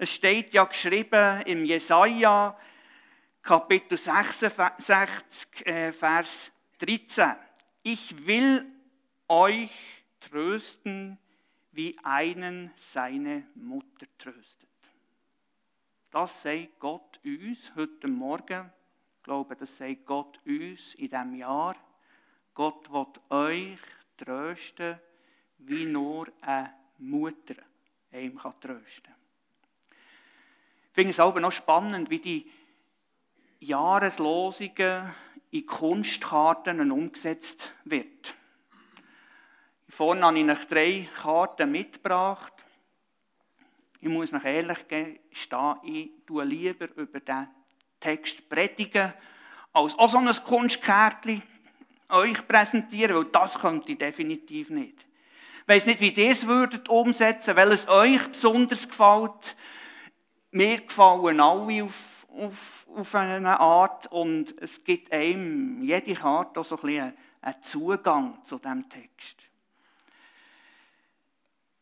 Es steht ja geschrieben im Jesaja, Kapitel 66, äh, Vers 13. Ich will euch trösten, wie einen seine Mutter tröstet. Das sagt Gott uns heute Morgen. Ich glaube, das sagt Gott uns in diesem Jahr. Gott wird euch trösten, wie nur eine Mutter einem trösten kann. Finde es aber noch spannend, wie die Jahreslosungen in Kunstkarten umgesetzt wird. Vorne habe ich noch drei Karten mitgebracht. Ich muss noch ehrlich gestehen, ich tue lieber über den Text predigen, als auch so ein Kunstkärtchen euch präsentieren, weil das könnt ihr definitiv nicht. Ich weiss nicht, wie ihr es würdet umsetzen, weil es euch besonders gefällt. Mir gefallen alle auf, auf, auf eine Art und es gibt einem, jede Karte, so ein bisschen einen Zugang zu diesem Text.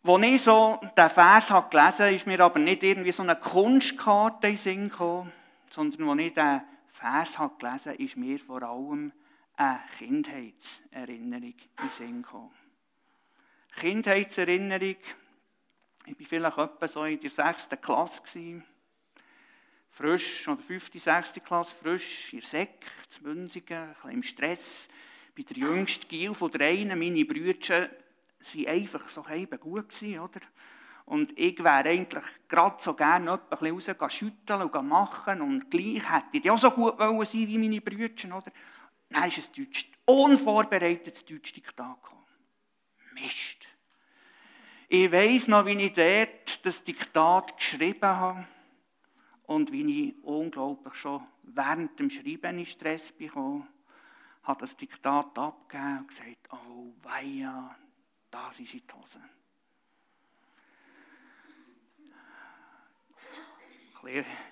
Als ich so den Vers habe gelesen habe, ist mir aber nicht irgendwie so eine Kunstkarte in den Sinn gekommen, sondern als ich den Vers habe gelesen habe, ist mir vor allem eine Kindheitserinnerung in den Sinn gekommen. Kindheitserinnerung, ich war vielleicht etwa so in der sechsten Klasse, gewesen, frisch, oder fünfte, sechste Klasse, frisch, in der Sek, zu Münzigen, ein bisschen im Stress, bei der jüngsten Gil von dreien, meine Brüder sie einfach so eben gut gewesen, oder? Und ich wäre eigentlich gerade so gerne ein bisschen raus schütteln und machen und gleich hätte ich auch so gut wollen sein wie meine Brüder, oder? Dann ist ein Deutsch, unvorbereitetes Deutsch-Diktat gekommen. Mist. Ich weiss noch, wie ich dort das Diktat geschrieben habe und wie ich unglaublich schon während dem Schreiben in Stress bekommen habe das Diktat abgegeben und gesagt, oh weia, das ist in die Hose.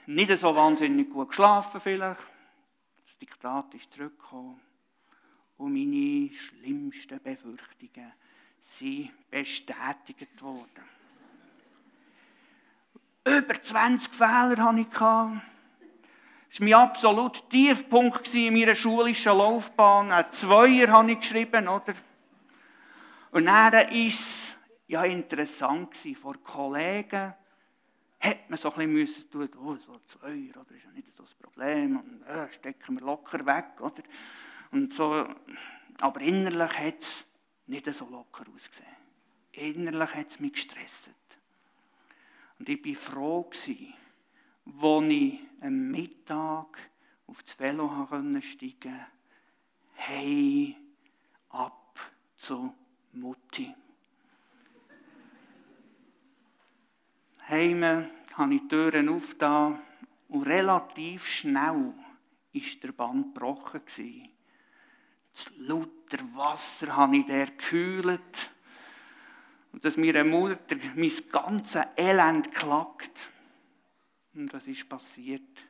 Nicht so wahnsinnig gut geschlafen vielleicht. Das Diktat ist zurückgekommen. Und meine schlimmsten Befürchtungen sind bestätigt worden. Über 20 Fehler hatte ich. Das war mein absoluter Tiefpunkt in meiner schulischen Laufbahn. Ein Zweier habe ich geschrieben, oder? Und dann war es ja interessant vor Kollegen hat man so ein bisschen tun, oh, so zwei, oder ist ja nicht so das Problem, und äh, stecken wir locker weg, oder? Und so, aber innerlich hat es nicht so locker ausgesehen. Innerlich hat es mich gestresst. Und ich war froh, als ich am Mittag auf das Velo steigen konnte, hey, ab zu Mutti. Heime habe ich die Türen aufgetan und relativ schnell war der Band gebrochen. Das lauter Wasser habe ich der gekühlt und dass mir eine Mutter mein ganzes Elend klagt. Und was ist passiert?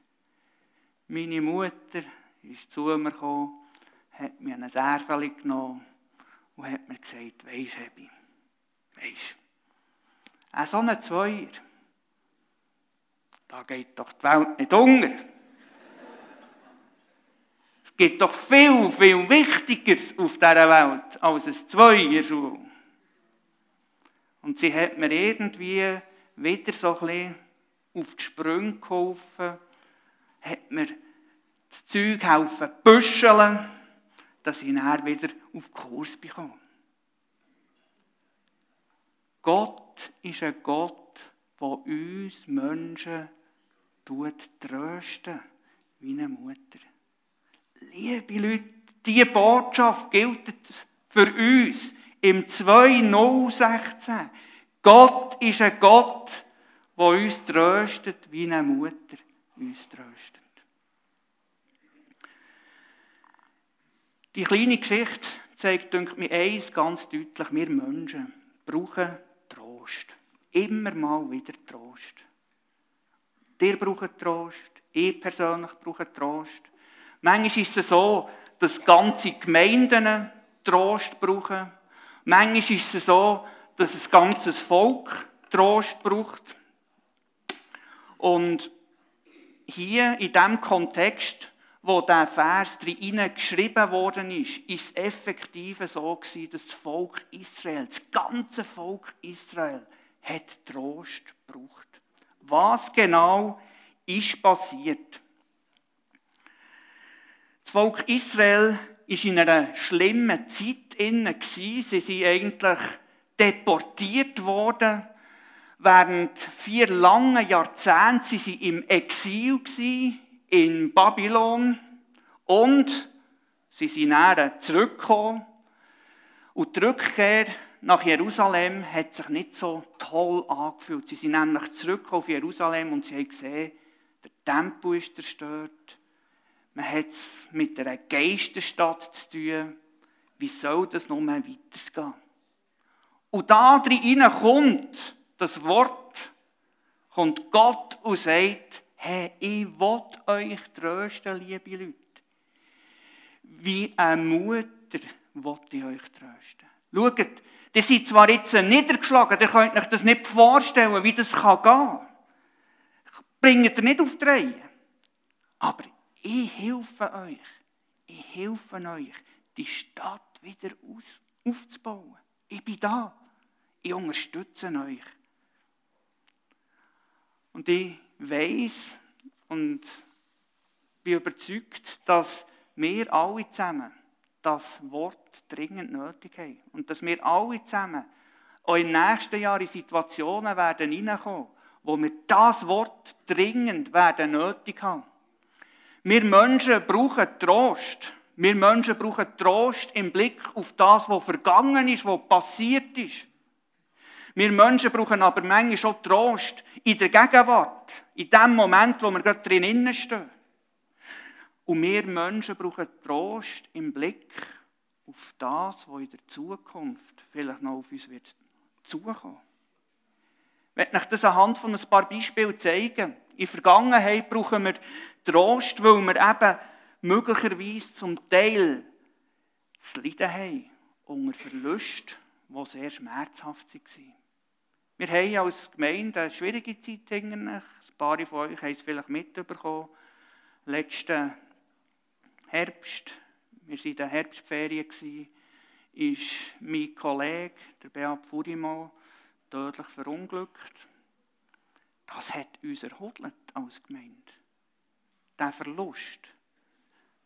Meine Mutter ist zu mir gekommen, hat mir eine Särfeli genommen und hat mir gesagt, weisst Hebi, weisst, ein so ein Zweier, da geht doch die Welt nicht unter. Gibt doch viel, viel Wichtigeres auf dieser Welt als ein Zweier-Schule. Und sie hat mir irgendwie wieder so ein bisschen auf die Sprünge geholfen, hat mir das Zeug helfen büscheln dass ich dann wieder auf Kurs bekomme. Gott ist ein Gott, der uns Menschen trösten wie eine Mutter. Liebe Leute, diese Botschaft gilt für uns im 2016. Gott ist ein Gott, der uns tröstet, wie eine Mutter uns tröstet. Die kleine Geschichte zeigt, denke mir, eins ganz deutlich. Wir Menschen brauchen Trost. Immer mal wieder Trost. Ihr braucht Trost. Ich persönlich brauche Trost. Manchmal ist es so, dass ganze Gemeinden Trost brauchen. Manchmal ist es so, dass ein ganzes Volk Trost braucht. Und hier in dem Kontext, wo der Vers drin geschrieben worden ist, ist es effektiv so gewesen, dass das Volk Israel, das ganze Volk Israel, hat Trost gebraucht. Was genau ist passiert? Volk Israel ist in einer schlimmen Zeit inne Sie sind eigentlich deportiert worden. Während vier langen Jahrzehnte waren sie im Exil in Babylon und sie sind näher zurückgekommen. Und die Rückkehr nach Jerusalem hat sich nicht so toll angefühlt. Sie sind nämlich zurück auf Jerusalem und sie haben gesehen, der Tempel ist zerstört. Man hat es mit einer Geisterstadt zu tun. Wie soll das noch mehr weitergehen? Und da drin kommt das Wort, kommt Gott und sagt, hey, ich will euch trösten, liebe Leute. Wie eine Mutter will ich euch trösten. Schaut, Ihr seid zwar jetzt niedergeschlagen, ihr könnt euch das nicht vorstellen, wie das gehen kann. Bringt ihr nicht auf die Reihe. Aber ich helfe euch. Ich helfe euch, die Stadt wieder aufzubauen. Ich bin da. Ich unterstütze euch. Und ich weiß und bin überzeugt, dass wir alle zusammen das Wort dringend nötig haben. Und dass wir alle zusammen auch im nächsten Jahr in Situationen werden hineinkommen, wo wir das Wort dringend werden nötig haben. Wir Menschen brauchen Trost. Wir Menschen brauchen Trost im Blick auf das, was vergangen ist, was passiert ist. Wir Menschen brauchen aber manchmal schon Trost in der Gegenwart, in dem Moment, wo wir gerade drinnen stehen. Und wir Menschen brauchen Trost im Blick auf das, was in der Zukunft vielleicht noch auf uns wird zukommen. Ich werde euch das anhand von ein paar Beispielen zeigen. In der Vergangenheit brauchen wir Trost, weil wir eben möglicherweise zum Teil zu leiden haben unter Verlust, die sehr schmerzhaft waren. Wir haben als Gemeinde eine schwierige Zeit hinter Ein paar von euch haben es vielleicht mitbekommen. Letzten Herbst wir waren in den Herbstferien, ist mein Kollege, der Beat Furimo, tödlich verunglückt. Das hat uns erhodelt als Gemeinde. Der Verlust,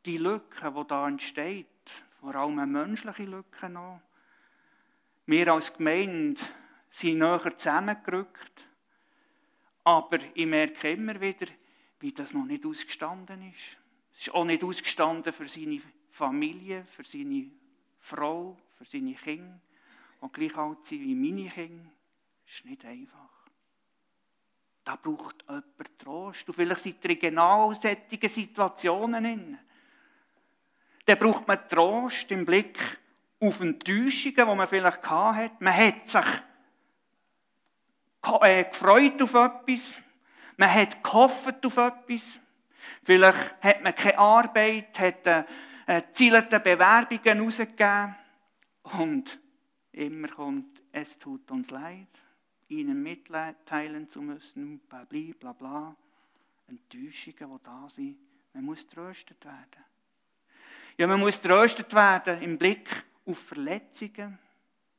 die Lücke, die da entsteht, vor allem eine menschliche Lücke noch. Wir als Gemeinde sind näher zusammengerückt, aber ich merke immer wieder, wie das noch nicht ausgestanden ist. Es ist auch nicht ausgestanden für seine Familie, für seine Frau, für seine Kinder, die gleich alt sind wie meine Kinder, ist nicht einfach. Da braucht jemand Trost. Und vielleicht sind ihr genau solche Situationen in. Da braucht man Trost im Blick auf Enttäuschungen, die man vielleicht hatte. Man hat sich äh, gefreut auf etwas. Man hat gehofft auf etwas. Vielleicht hat man keine Arbeit, hat gezielte Bewerbungen rausgegeben und immer kommt, es tut uns leid, ihnen mitteilen zu müssen, bla bla bla. Enttäuschungen, die da sind. Man muss tröstet werden. Ja, man muss tröstet werden im Blick auf Verletzungen.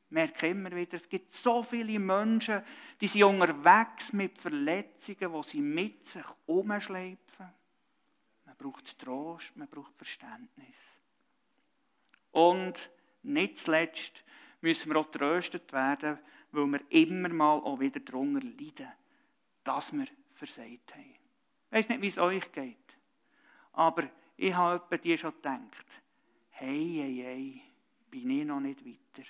Ich merke immer wieder, es gibt so viele Menschen, die sind unterwegs mit Verletzungen, die sie mit sich umschleifen braucht Trost, man braucht Verständnis. Und nicht zuletzt müssen wir auch tröstet werden, weil wir immer mal auch wieder darunter leiden, dass wir versagt haben. Ich weiß nicht, wie es euch geht, aber ich habe bei dir schon gedacht, hey, hey, hey, bin ich noch nicht weiter.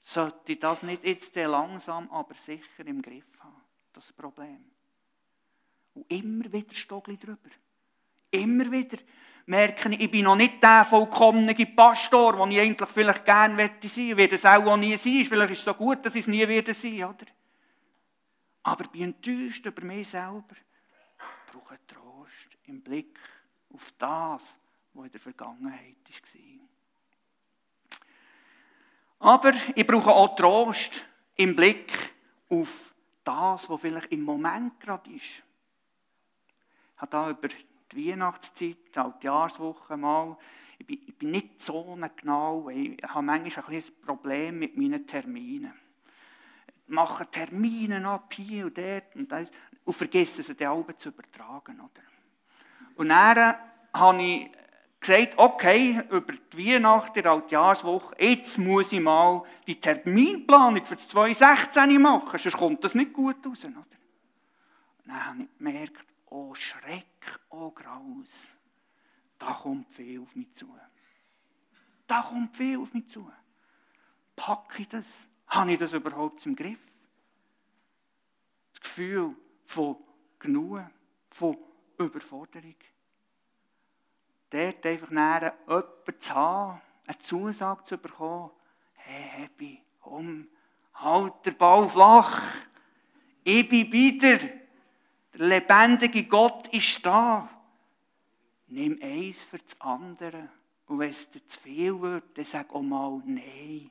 Sollte ich das nicht jetzt langsam, aber sicher im Griff haben, das Problem. Und immer wieder Stogli drüber. Immer wieder merke ich, ich bin noch nicht der vollkommene Pastor, den ich eigentlich vielleicht gerne sein möchte. Ich werde es auch, nie sein. Vielleicht ist es so gut, dass ich es nie werde sein, oder? Aber ich bin enttäuscht über mich selber. Ich brauche Trost im Blick auf das, was in der Vergangenheit war. Aber ich brauche auch Trost im Blick auf das, was vielleicht im Moment gerade ist. habe da über die Weihnachtszeit, die Jahreswoche mal, ich bin, ich bin nicht so genau, ich habe manchmal ein, ein Problem mit meinen Terminen. Ich mache Termine ab hier und dort und, das, und vergesse sie dann alle zu übertragen. Oder? Und dann habe ich gesagt, okay, über die Weihnachten, die Altjahrswoche, jetzt muss ich mal die Terminplanung für das 2016 machen, sonst kommt das nicht gut raus. Oder? Dann habe ich gemerkt, oh Schreck, oh Graus, da kommt viel auf mich zu. Da kommt viel auf mich zu. Packe ich das? Habe ich das überhaupt im Griff? Das Gefühl von genug, von Überforderung dort einfach näher jemanden zu haben, eine Zusage zu bekommen, hey Happy, komm, halt den Ball flach, ich bin wieder, der lebendige Gott ist da. Nimm eins für das andere. Und wenn es dir zu viel wird, dann sag auch mal Nein.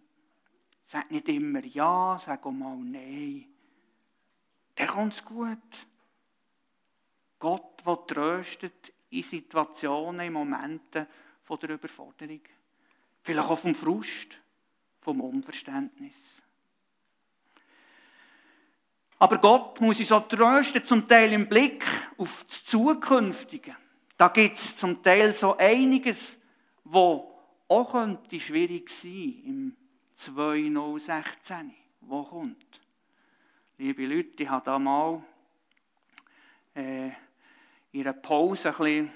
Sag nicht immer Ja, sag auch mal Nein. Dann kommt es gut. Gott, der tröstet, in Situationen, in Momenten von der Überforderung. Vielleicht auch vom Frust, vom Unverständnis. Aber Gott muss uns auch trösten, zum Teil im Blick auf das Zukünftige. Da gibt es zum Teil so einiges, wo auch könnte schwierig sein im 2016, wo kommt. Liebe Leute, ich habe da mal äh, in einer Pause ein bisschen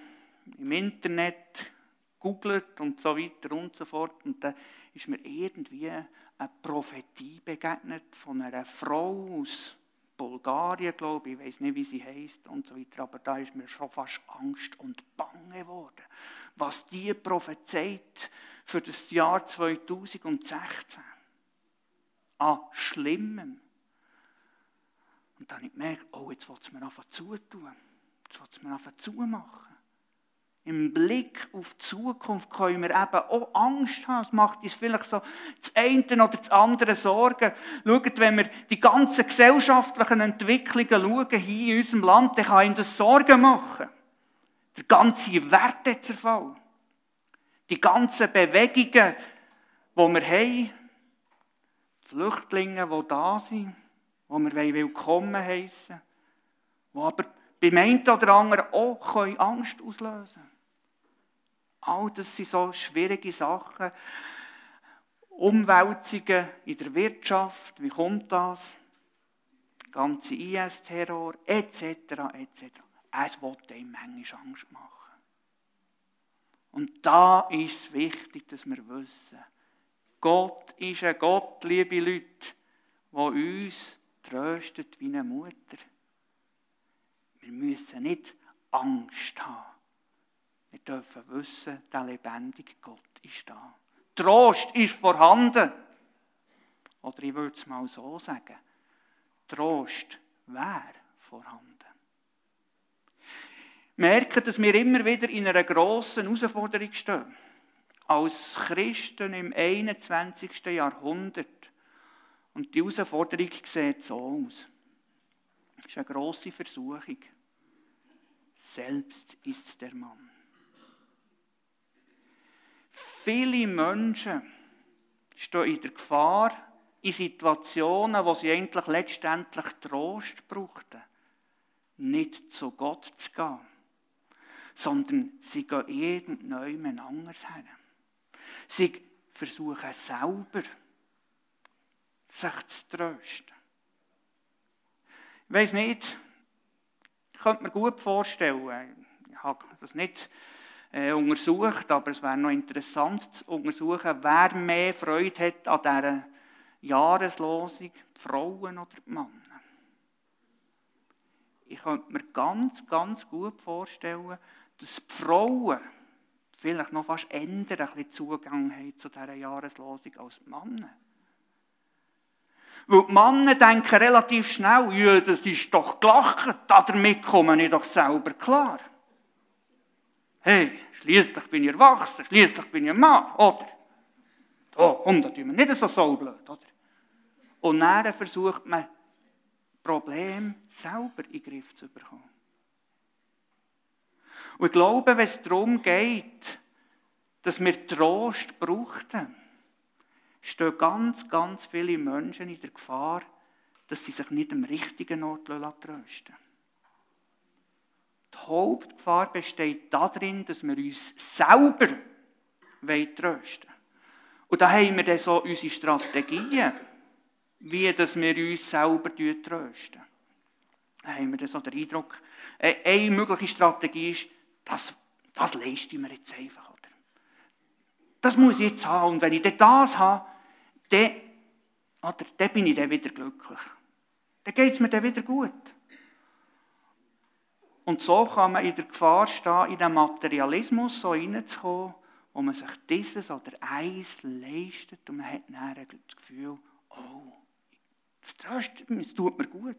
im Internet googelt und so weiter und so fort. Und dann ist mir irgendwie eine Prophetie begegnet von einer Frau aus Bulgarien, glaube ich, ich weiß nicht, wie sie heißt und so weiter, aber da ist mir schon fast Angst und Bange geworden, was die prophezeit für das Jahr 2016. An Schlimmem. Und dann habe ich gemerkt, oh, jetzt wird es mir einfach zutun. Jetzt will es mir einfach zumachen. Im Blick auf die Zukunft können wir eben auch Angst haben. Es macht uns vielleicht so das eine oder das andere Sorgen. Schaut, wenn wir die ganzen gesellschaftlichen Entwicklungen schauen, hier in unserem Land, dann kann ihm das Sorgen machen. Der ganze Wertezerfall. Die ganzen Bewegungen, die wir haben. Flüchtlinge, die da sind, die wir willkommen heißen, die aber beim einen oder anderen auch Angst auslösen können. All das sind so schwierige Sachen. Umwälzungen in der Wirtschaft, wie kommt das? Der ganze IS-Terror, etc., etc. Es will einem manchmal Angst machen. Und da ist es wichtig, dass wir wissen, Gott ist ein Gott, liebe Leute, der uns tröstet wie eine Mutter. Wir müssen nicht Angst haben. Wir dürfen wissen, der lebendige Gott ist da. Trost ist vorhanden. Oder ich würde es mal so sagen. Trost wäre vorhanden. Merken, dass wir immer wieder in einer grossen Herausforderung stehen. Als Christen im 21. Jahrhundert. Und die Herausforderung sieht so aus. Es ist eine grosse Versuchung selbst ist der Mann. Viele Menschen stehen in der Gefahr, in Situationen, wo sie eigentlich letztendlich Trost brauchten, nicht zu Gott zu gehen, sondern sie gehen irgendjemand anders her. Sie versuchen selber, sich zu trösten. Ich weiß nicht, ich könnte mir gut vorstellen, ich habe das nicht äh, untersucht, aber es wäre noch interessant zu untersuchen, wer mehr Freude hat an dieser Jahreslosung, die Frauen oder die Männer. Ich könnte mir ganz, ganz gut vorstellen, dass die Frauen vielleicht noch fast ändern, ein bisschen Zugang haben zu dieser Jahreslosung als die Männer. Weil die Männer denken relativ schnell, ja, das ist doch gelacht, damit komme ich doch selber klar. Hey, schließlich bin ich erwachsen, schließlich bin ich ein Mann, oder? Oh, da tun wir nicht so saublöd, oder? Und dann versucht man, Problem selber in den Griff zu bekommen. Und ich glaube, wenn es darum geht, dass wir Trost brauchten, stehen ganz, ganz viele Menschen in der Gefahr, dass sie sich nicht am richtigen Ort trösten Die Hauptgefahr besteht darin, dass wir uns selber trösten Und da haben wir dann so unsere Strategien, wie dass wir uns selber trösten. Da haben wir dann so den Eindruck, äh, eine mögliche Strategie ist, das, das leisten wir jetzt einfach. Oder? Das muss ich jetzt haben. Und wenn ich das habe, dann, oder, dann bin ich dann wieder glücklich. Dann geht es mir dann wieder gut. Und so kann man in der Gefahr stehen, in den Materialismus so reinzukommen, wo man sich dieses oder eins leistet und man hat dann das Gefühl, oh, das tröstet mich, es tut mir gut.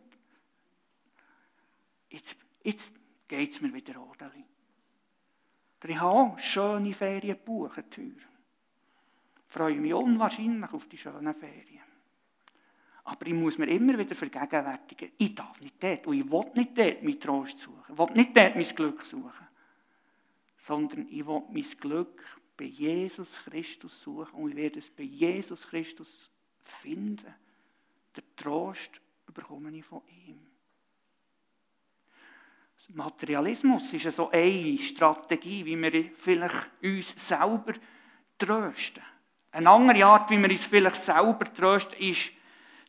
Jetzt, jetzt geht es mir wieder ordentlich. Ich habe schöne Ferien gebucht. Ich freue mich unwahrscheinlich auf die schönen Ferien. Aber ich muss mir immer wieder vergegenwärtigen, ich darf nicht dort und ich will nicht dort meinen Trost suchen. Ich will nicht dort mein Glück suchen. Sondern ich will mein Glück bei Jesus Christus suchen und ich werde es bei Jesus Christus finden. Der Trost bekomme ich von ihm. Materialismus ist so eine Strategie, wie wir vielleicht uns selber trösten. Eine andere Art, wie wir uns vielleicht selber trösten, ist,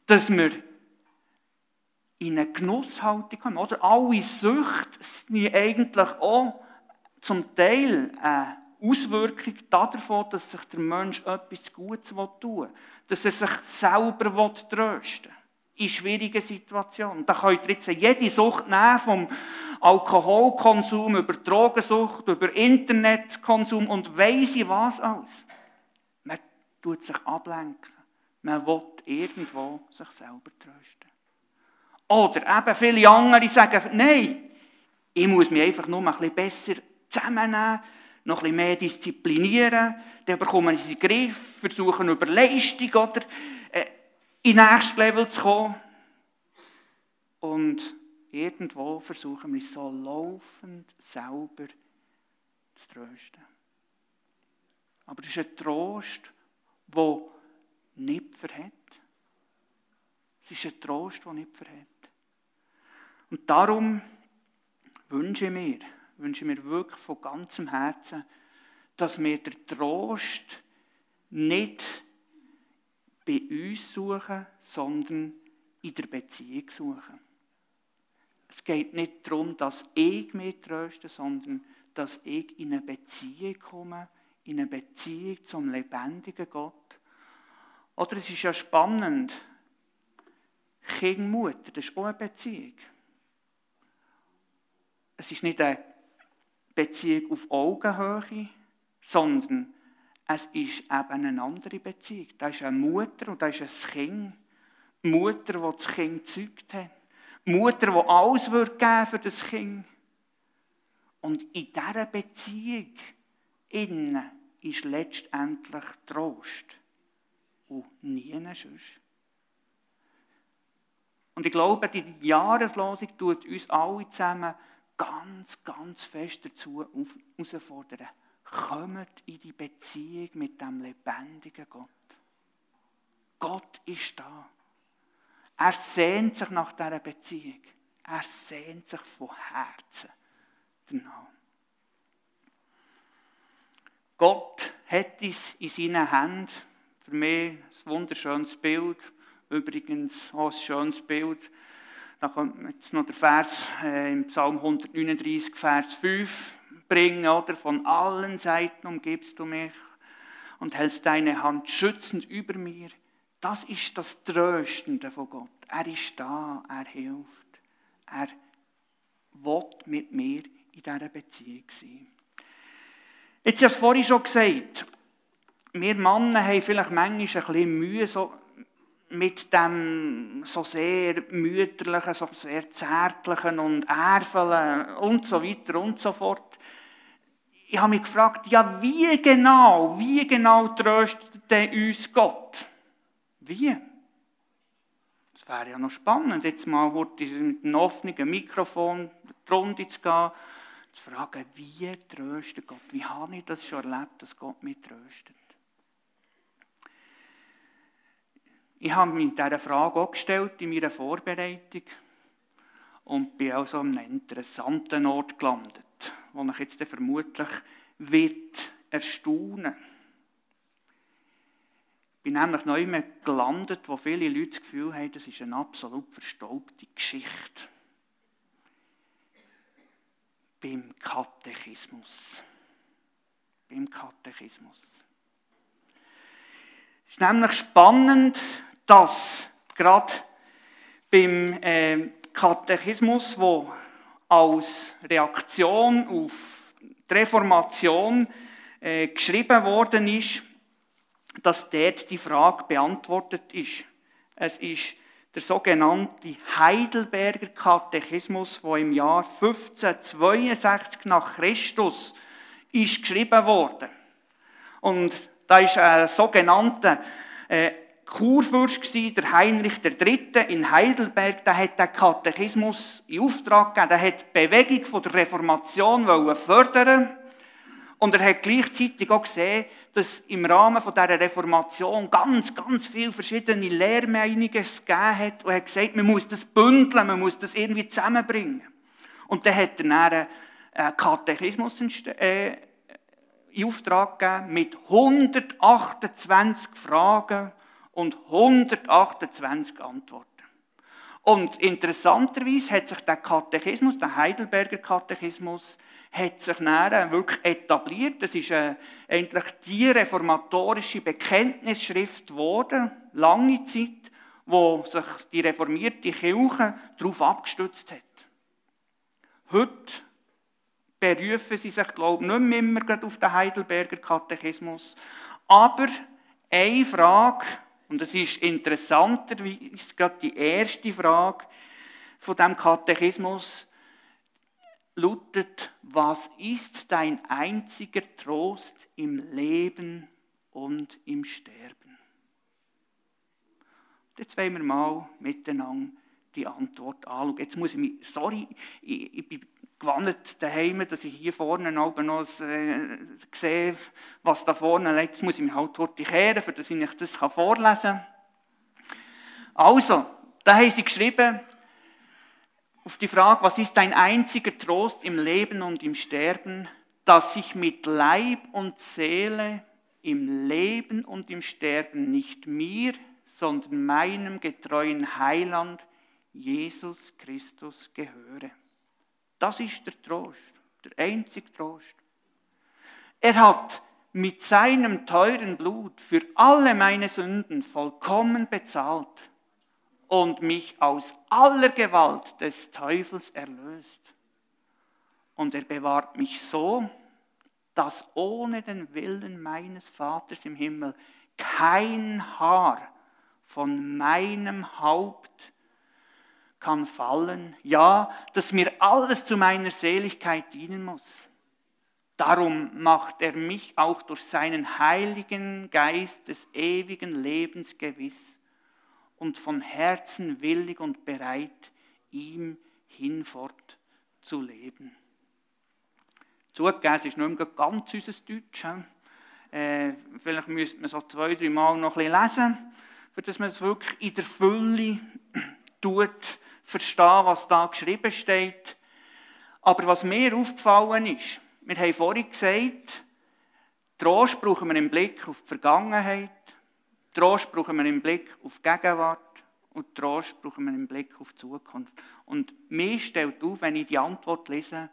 dass wir in eine Genusshaltung kommen. Oder alle Süchte sind eigentlich auch zum Teil eine Auswirkung davon, dass sich der Mensch etwas Gutes tun will. Dass er sich selber trösten will in schwierigen Situationen. Da könnt ihr jetzt jede Sucht nehmen, vom Alkoholkonsum über Drogensucht, über Internetkonsum und weiss ich was alles. Man tut sich ablenken. Man will irgendwo sich selber trösten. Oder eben viele andere sagen, nein, ich muss mich einfach nur ein bisschen besser zusammennehmen, noch ein bisschen mehr disziplinieren, dann bekomme ich sie in den Griff, versuchen über Leistung oder äh, in den nächsten Level zu kommen. Und irgendwo versuchen wir so laufend selber zu trösten. Aber es ist ein Trost, der nicht verhält. Es ist ein Trost, der nicht verhält. Und darum wünsche ich mir, wünsche ich mir wirklich von ganzem Herzen, dass wir den Trost nicht bei uns suchen, sondern in der Beziehung suchen. Es geht nicht darum, dass ich mich tröste, sondern dass ich in eine Beziehung komme, in eine Beziehung zum lebendigen Gott. Oder es ist ja spannend, Kind, Mutter, das ist auch eine Beziehung. Es ist nicht eine Beziehung auf Augenhöhe, sondern es ist eben eine andere Beziehung. Da ist eine Mutter und da ist ein Kind. Die Mutter, die das Kind gezeugt hat. Die Mutter, die alles wird geben für das Kind. Und in dieser Beziehung innen ist letztendlich Trost. Und nie sonst. Und ich glaube, die Jahreslosung tut uns alle zusammen ganz, ganz fest dazu herausfordern kommt in die Beziehung mit dem lebendigen Gott. Gott ist da. Er sehnt sich nach dieser Beziehung. Er sehnt sich von Herzen danach. Gott hat es in seinen Händen. Für mich ein wunderschönes Bild. Übrigens auch ein schönes Bild. Da kommt jetzt noch der Vers äh, im Psalm 139, Vers 5 bringen, oder? Von allen Seiten umgibst du mich und hältst deine Hand schützend über mir. Das ist das Tröstende von Gott. Er ist da, er hilft. Er will mit mir in dieser Beziehung sein. Jetzt habe ich es vorhin schon gesagt. Wir Männer haben vielleicht manchmal ein bisschen Mühe so mit dem so sehr mütterlichen, so sehr zärtlichen und Ärfeln und so weiter und so fort ich habe mich gefragt, ja, wie genau, wie genau tröstet uns Gott? Wie? Das wäre ja noch spannend, jetzt mal mit einem offenen Mikrofon die Runde zu gehen, Zu fragen, wie tröstet Gott? Wie habe ich das schon erlebt, dass Gott mich tröstet? Ich habe mich diese Frage auch gestellt in meiner Vorbereitung und bin also an einem interessanten Ort gelandet, wo ich jetzt vermutlich wird erstaunen. Ich bin nämlich neu mehr gelandet, wo viele Leute das Gefühl haben, das ist eine absolut verstaubte Geschichte. Beim Katechismus. Beim Katechismus. Es ist nämlich spannend, dass gerade beim äh, Katechismus, wo als Reaktion auf die Reformation äh, geschrieben worden ist, dass dort die Frage beantwortet ist. Es ist der sogenannte Heidelberger Katechismus, der im Jahr 1562 nach Christus ist geschrieben wurde. Und da ist ein sogenannter äh, Kurfürst der Heinrich III. in Heidelberg, der hat den Katechismus in Auftrag gegeben, der hat die Bewegung der Reformation fördern und er hat gleichzeitig auch gesehen, dass im Rahmen dieser Reformation ganz, ganz viele verschiedene Lehrmeinungen gegeben hat und hat gesagt, man muss das bündeln, man muss das irgendwie zusammenbringen. Und dann hat er einen Katechismus äh, in Auftrag gegeben mit 128 Fragen und 128 Antworten. Und interessanterweise hat sich der Katechismus, der Heidelberger Katechismus, hat sich dann wirklich etabliert. Das ist äh, eigentlich die reformatorische Bekenntnisschrift geworden, lange Zeit, wo sich die reformierte Kirche darauf abgestützt hat. Heute berufen sie sich, glaube ich, nicht mehr auf den Heidelberger Katechismus. Aber eine Frage, und das ist interessanterweise gerade die erste Frage von dem Katechismus, lautet, was ist dein einziger Trost im Leben und im Sterben? Jetzt wollen wir mal miteinander die Antwort anschauen. Jetzt muss ich mich, sorry, ich, ich bin gewandt daheim, dass ich hier vorne noch äh, sehe, was da vorne liegt. Jetzt muss ich mich halt dort kehren, für dass ich das vorlesen kann. Also, da haben sie geschrieben, auf die Frage, was ist dein einziger Trost im Leben und im Sterben, dass ich mit Leib und Seele im Leben und im Sterben nicht mir, sondern meinem getreuen Heiland Jesus Christus gehöre. Das ist der Trost, der einzige Trost. Er hat mit seinem teuren Blut für alle meine Sünden vollkommen bezahlt und mich aus aller Gewalt des Teufels erlöst. Und er bewahrt mich so, dass ohne den Willen meines Vaters im Himmel kein Haar von meinem Haupt kann fallen, ja, dass mir alles zu meiner Seligkeit dienen muss. Darum macht er mich auch durch seinen heiligen Geist des ewigen Lebens gewiss und von Herzen willig und bereit, ihm hinfort zu leben. Zugegeben, es ist nicht mehr ganz unser Deutsch. Äh, vielleicht müsste man so zwei, drei Mal noch ein bisschen lesen, dass man es wirklich in der Fülle tut, verstehen, was da geschrieben steht. Aber was mir aufgefallen ist, wir haben vorhin gesagt, Trost brauchen wir im Blick auf die Vergangenheit, Trost brauchen wir im Blick auf die Gegenwart und Trost brauchen wir im Blick auf die Zukunft. Und mir stellt auf, wenn ich die Antwort lese,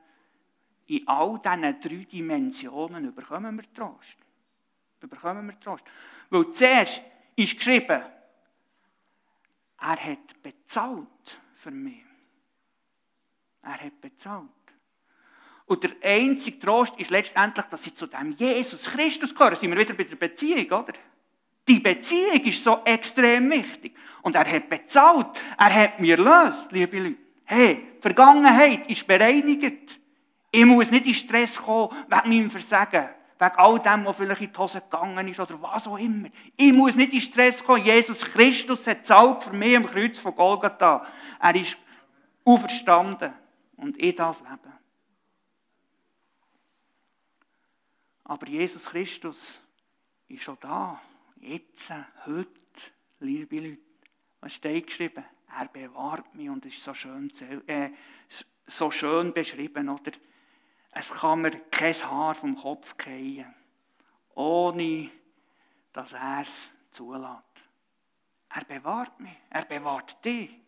in all diesen drei Dimensionen bekommen wir Trost. Bekommen wir Trost. Weil zuerst ist geschrieben, er hat bezahlt für mich. Er hat bezahlt. Und der einzige Trost ist letztendlich, dass ich zu dem Jesus Christus gehöre. Sind wir wieder bei der Beziehung, oder? Die Beziehung ist so extrem wichtig. Und er hat bezahlt. Er hat mir löst, liebe Leute. Hey, Vergangenheit ist bereinigt. Ich muss nicht in Stress kommen wegen meinem Versagen. Wegen all dem, was vielleicht in die Hose gegangen ist oder was auch immer. Ich muss nicht in Stress kommen. Jesus Christus hat zahlt für mich am Kreuz von Golgatha. Er ist auferstanden. Und ich darf leben. Aber Jesus Christus ist schon da. Jetzt, heute, liebe Leute. Was steht geschrieben? Er bewahrt mich und ist so schön, äh, so schön beschrieben, oder? Es kann mir kein Haar vom Kopf fallen, ohne dass er es zulässt. Er bewahrt mich, er bewahrt dich.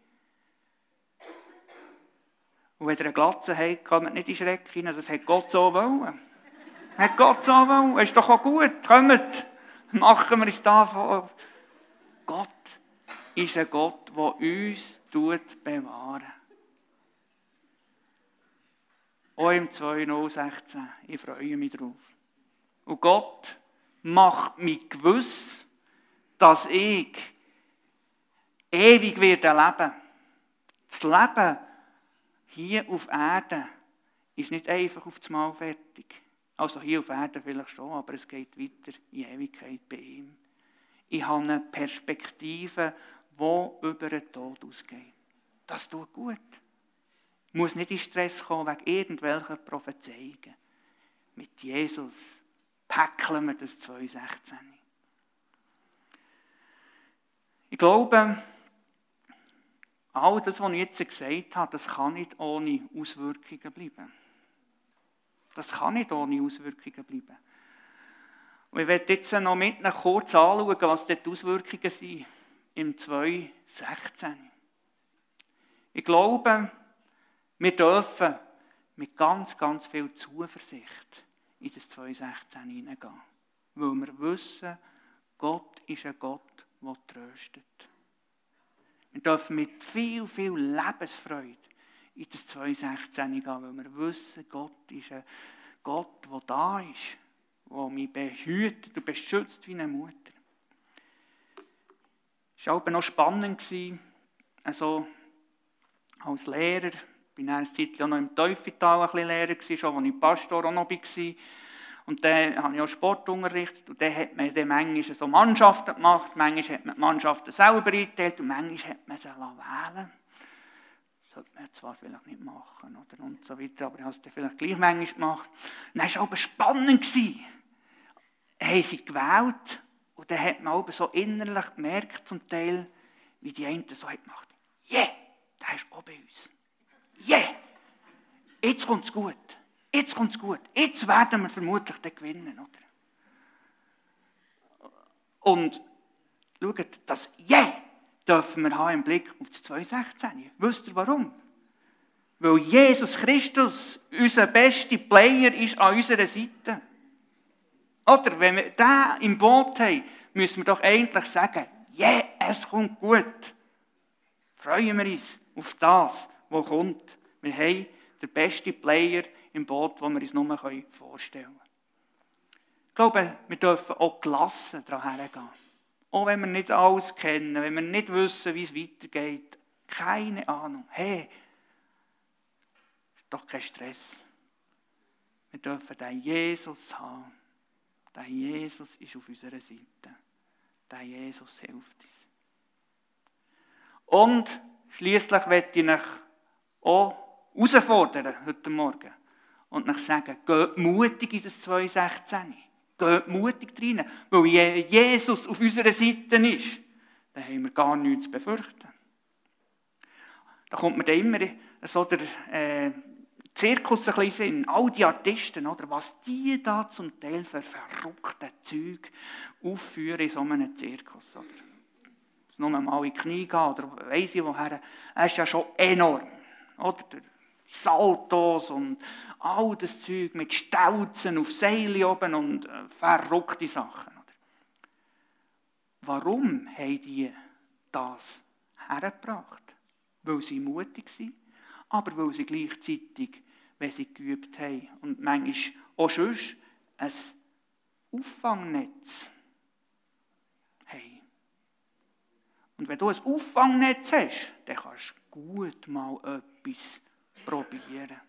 Und wenn ihr eine Glatze habt, man nicht in Schreck hinein, das hat Gott so wollen. Hat Gott so wollen, ist doch auch gut, kommt, machen wir es davon. Gott ist ein Gott, der uns bewahren Auch im 2016. Ich freue mich drauf. Und Gott macht mich gewiss, dass ich ewig werde leben. Das Leben hier auf Erden ist nicht einfach auf das Mal fertig. Also hier auf Erden vielleicht schon, aber es geht weiter in Ewigkeit bei ihm. Ich habe eine Perspektive, die über den Tod ausgeht. Das tut gut. Muss nicht in Stress kommen wegen irgendwelcher Prophezeiungen. Mit Jesus päckeln wir das 2016. Ich glaube, all das, was ich jetzt gesagt habe, das kann nicht ohne Auswirkungen bleiben. Das kann nicht ohne Auswirkungen bleiben. Und ich werde jetzt noch mit kurz anschauen, was dort die Auswirkungen sind im 2016. Ich glaube, wir dürfen mit ganz, ganz viel Zuversicht in das 2016 hineingehen. Weil wir wissen, Gott ist ein Gott, der tröstet. Wir dürfen mit viel, viel Lebensfreude in das 2016 gehen, weil wir wissen, Gott ist ein Gott, der da ist, der mich behütet und beschützt wie eine Mutter. Es war auch noch spannend, also als Lehrer, ich war eine Zeit noch im Teufeltal ein bisschen Lehrer, schon als ich Pastor auch noch war. Und dann habe ich auch Sport unterrichtet und dann hat man dann manchmal so Mannschaften gemacht, manchmal hat man die Mannschaften selber eingeteilt und manchmal hat man sie wählen sollte man zwar vielleicht nicht machen oder und so weiter, aber ich habe es dann vielleicht gleich manchmal gemacht. Und dann war es aber spannend. Gewesen. Haben sie gewählt und dann hat man auch so innerlich gemerkt zum Teil, wie die einen so gemacht. Yeah, der ist auch bei uns. Yeah, jetzt kommt es gut. Jetzt kommt es gut. Jetzt werden wir vermutlich den gewinnen, oder? Und schaut, das Yeah dürfen wir haben im Blick auf das 2016. Wisst ihr warum? Weil Jesus Christus unser bester Player ist an unserer Seite. Oder wenn wir den im Boot haben, müssen wir doch eigentlich sagen, ja, yeah, es kommt gut. Freuen wir uns auf das, was kommt. Wir haben den besten Player im Boot, den wir uns nur vorstellen können. Ich glaube, wir dürfen auch gelassen daran hergehen. Auch wenn wir nicht alles kennen, wenn wir nicht wissen, wie es weitergeht. Keine Ahnung. Hey, ist doch kein Stress. Wir dürfen den Jesus haben. Der Jesus ist auf unserer Seite. Der Jesus hilft uns. Und schließlich möchte ich euch auch herausfordern heute Morgen und euch sagen, geht mutig in das 2016. Geht mutig rein, weil Jesus auf unserer Seite ist. Dann haben wir gar nichts zu befürchten. Da kommt mir dann immer so der äh, Zirkus ein bisschen in. All die Artisten, oder, was die da zum Teil für verrückte Zeug aufführen in so einem Zirkus. Oder? Nur mal in die Knie gehen oder weiss ich woher. Er ist ja schon enorm. Oder? Saltos und all das Zeug mit Stelzen auf Seile oben und äh, verrückte Sachen. Warum haben die das hergebracht? Weil sie mutig sind, aber weil sie gleichzeitig, wenn sie geübt haben und manchmal auch sonst ein Auffangnetz haben. Und wenn du ein Auffangnetz hast, dann kannst du gut mal etwas probieren.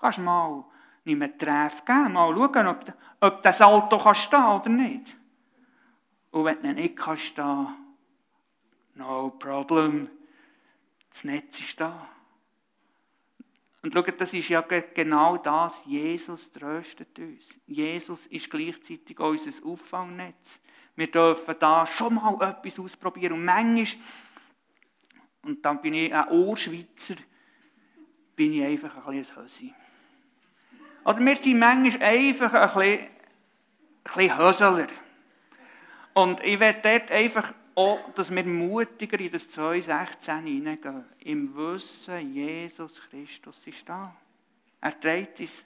Kannst mal nicht mehr Treff geben, mal schauen, ob, ob das Auto kann stehen oder nicht. Und wenn du nicht kann stehen no problem, das Netz ist da. Und schaut, das ist ja genau das. Jesus tröstet uns. Jesus ist gleichzeitig unser Auffangnetz. Wir dürfen da schon mal etwas ausprobieren. Und manchmal, und dann bin ich ein Ohrschweizer, bin ich einfach ein bisschen Hösi. Oder wir sind manchmal einfach ein bisschen, bisschen Höseler. Und ich werde dort einfach auch, dass wir mutiger in das 2016 hineingehen. Im Wissen, Jesus Christus ist da. Er trägt uns,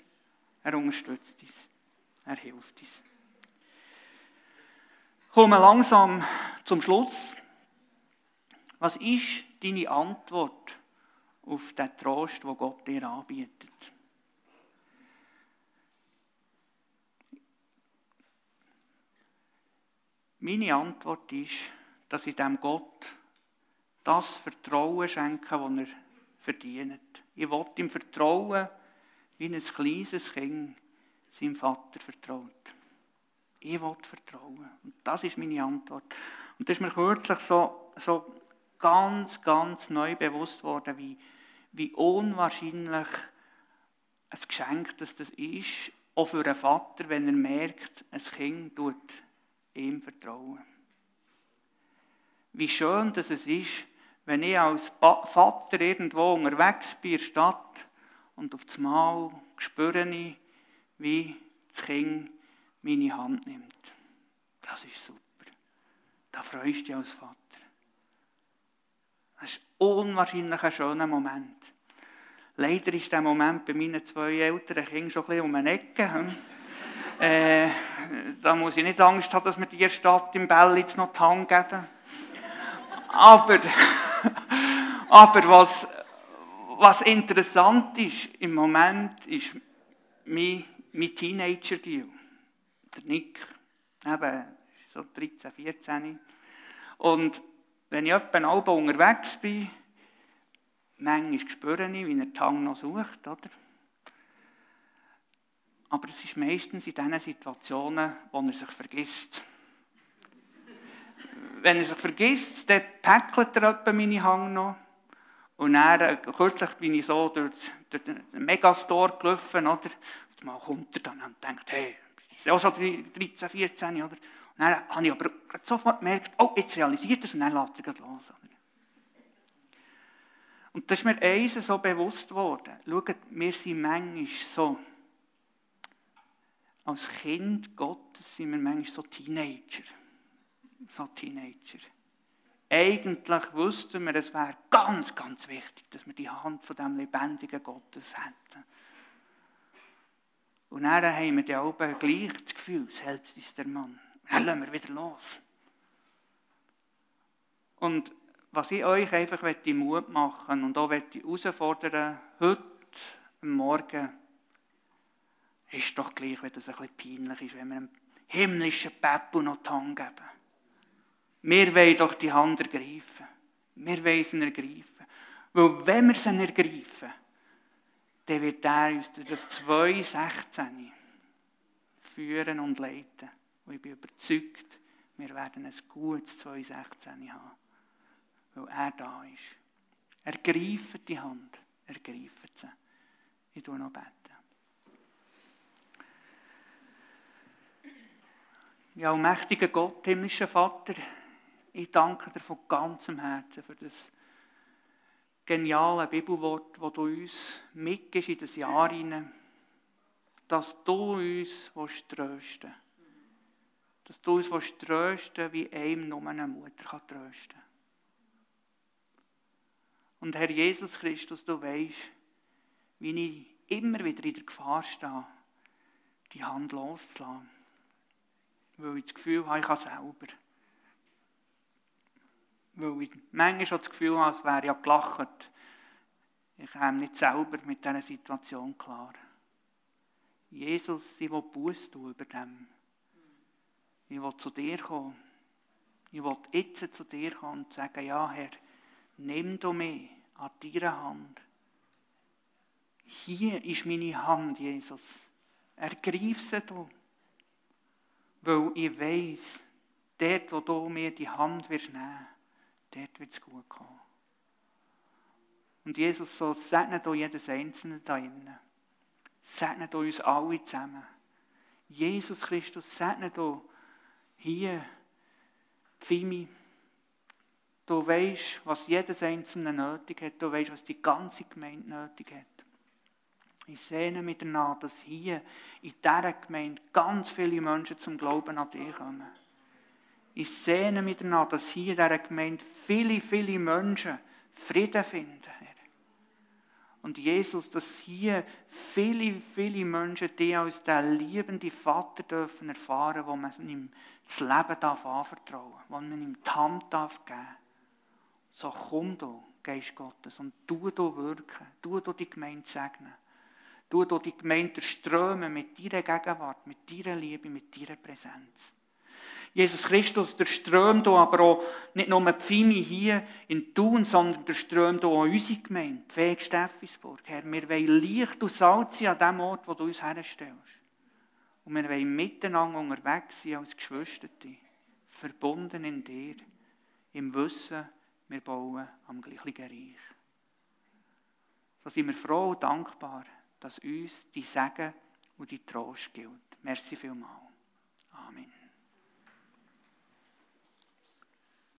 er unterstützt uns, er hilft uns. Kommen langsam zum Schluss. Was ist deine Antwort auf den Trost, den Gott dir anbietet? Meine Antwort ist, dass ich dem Gott das Vertrauen schenke, das er verdient. Ich will ihm vertrauen, wie ein kleines Kind seinem Vater vertraut. Ich will vertrauen. Und das ist meine Antwort. Und das ist mir kürzlich so, so ganz, ganz neu bewusst worden, wie, wie unwahrscheinlich ein Geschenk das ist, auch für einen Vater, wenn er merkt, ein Kind tut ihm vertrauen wie schön dass es ist, wenn ich als Vater irgendwo unterwegs bin in der Stadt und auf das Mal spüre ich, wie das Kind meine Hand nimmt. Das ist super. Da freust du dich als Vater. Das ist unwahrscheinlich ein schöner Moment. Leider ist der Moment bei meinen zwei älteren Kindern schon ein bisschen um eine Ecke. Hm? äh, da muss ich nicht Angst haben, dass wir die Stadt im Bell jetzt noch die Hand geben. Aber, aber was, was interessant ist im Moment, ist mein, mein Teenager-Deal. Der Nick, eben so 13, 14. Und wenn ich etwa unterwegs bin, manchmal spüre ich, wie er die Hang noch sucht, oder? Aber es ist meistens in diesen Situationen, wo er sich vergisst wenn er sich vergisst, dann tackelt er meine Hang noch. Und dann, äh, kürzlich bin ich so durch, durch den Megastore gelaufen, oder? Und mal kommt er dann und denkt, hey, ist auch schon 13, 14, oder? Und dann habe ich aber sofort gemerkt, oh, jetzt realisiert er es und dann lässt er los, oder? Und das ist mir eins so bewusst geworden. Schaut, wir sind manchmal so, als Kind Gottes sind wir manchmal so Teenager so Teenager. Eigentlich wussten wir, es wäre ganz, ganz wichtig, dass wir die Hand von dem lebendigen Gottes hätten. Und dann haben wir dann oben gleich das Gefühl, selbst ist der Mann. Dann lassen wir wieder los. Und was ich euch einfach Mut machen und auch herausfordern heute Morgen, ist doch gleich, wenn das ein bisschen peinlich ist, wenn wir einem himmlischen Peppu noch die Hand geben. Wir wollen doch die Hand ergreifen. Wir wollen sie ergreifen. Weil wenn wir sie ergreifen, dann wird er uns das 2,16 führen und leiten. Und ich bin überzeugt, wir werden ein gutes 2,16 haben. Weil er da ist. Ergreifen die Hand. Ergreifen sie. Ich tue noch beten. Ja, allmächtiger Gott, himmlischer Vater, ich danke dir von ganzem Herzen für das geniale Bibelwort, das du uns mitgibst in das Jahr hinein, dass du uns trösten Dass du uns trösten wie einem nur eine Mutter kann trösten Und Herr Jesus Christus, du weißt, wie ich immer wieder in der Gefahr stehe, die Hand loszulassen. Weil ich das Gefühl habe, ich kann selber. Weil ich manchmal schon das Gefühl habe, es wäre ja gelacht. Ich komme nicht selber mit dieser Situation klar. Jesus, ich will Buß tun über dem. Ich will zu dir kommen. Ich will jetzt zu dir kommen und sagen, ja Herr, nimm du mich an deine Hand. Hier ist meine Hand, Jesus. Ergreif sie du. Weil ich weiß, dort, wo du mir die Hand wirst nehmen, dort wird es gut kommen. Und Jesus so, segne hier jedes Einzelne da innen. Segne hier uns alle zusammen. Jesus Christus, segne hier, hier, Fimi. Du weißt, was jedes Einzelne nötig hat. Du weißt, was die ganze Gemeinde nötig hat. Ich sehne mich danach, dass hier in dieser Gemeinde ganz viele Menschen zum Glauben an dich kommen. Ich sehne mich danach, dass hier in dieser Gemeinde viele, viele Menschen Frieden finden. Und Jesus, dass hier viele, viele Menschen die als der liebende Vater dürfen erfahren, wo man ihm das Leben darf anvertrauen, wo man ihm die Hand darf geben. So komm du, Geist Gottes, und tu du wirken, tu du die Gemeinde segnen. Tu du die Gemeinde strömen mit deiner Gegenwart, mit deiner Liebe, mit deiner Präsenz. Jesus Christus, der strömt aber auch nicht nur die Pfimi hier in Thun, sondern der strömt auch an unsere Gemeinde, Weg Steffisburg. Herr, wir wollen Licht und Salz sein an dem Ort, wo du uns herstellst. Und wir wollen miteinander unterwegs sein als Geschwister, verbunden in dir, im Wissen, wir bauen am gleichen Reich. So sind wir froh und dankbar, dass uns die Segen und die Trost gilt. Merci vielmals.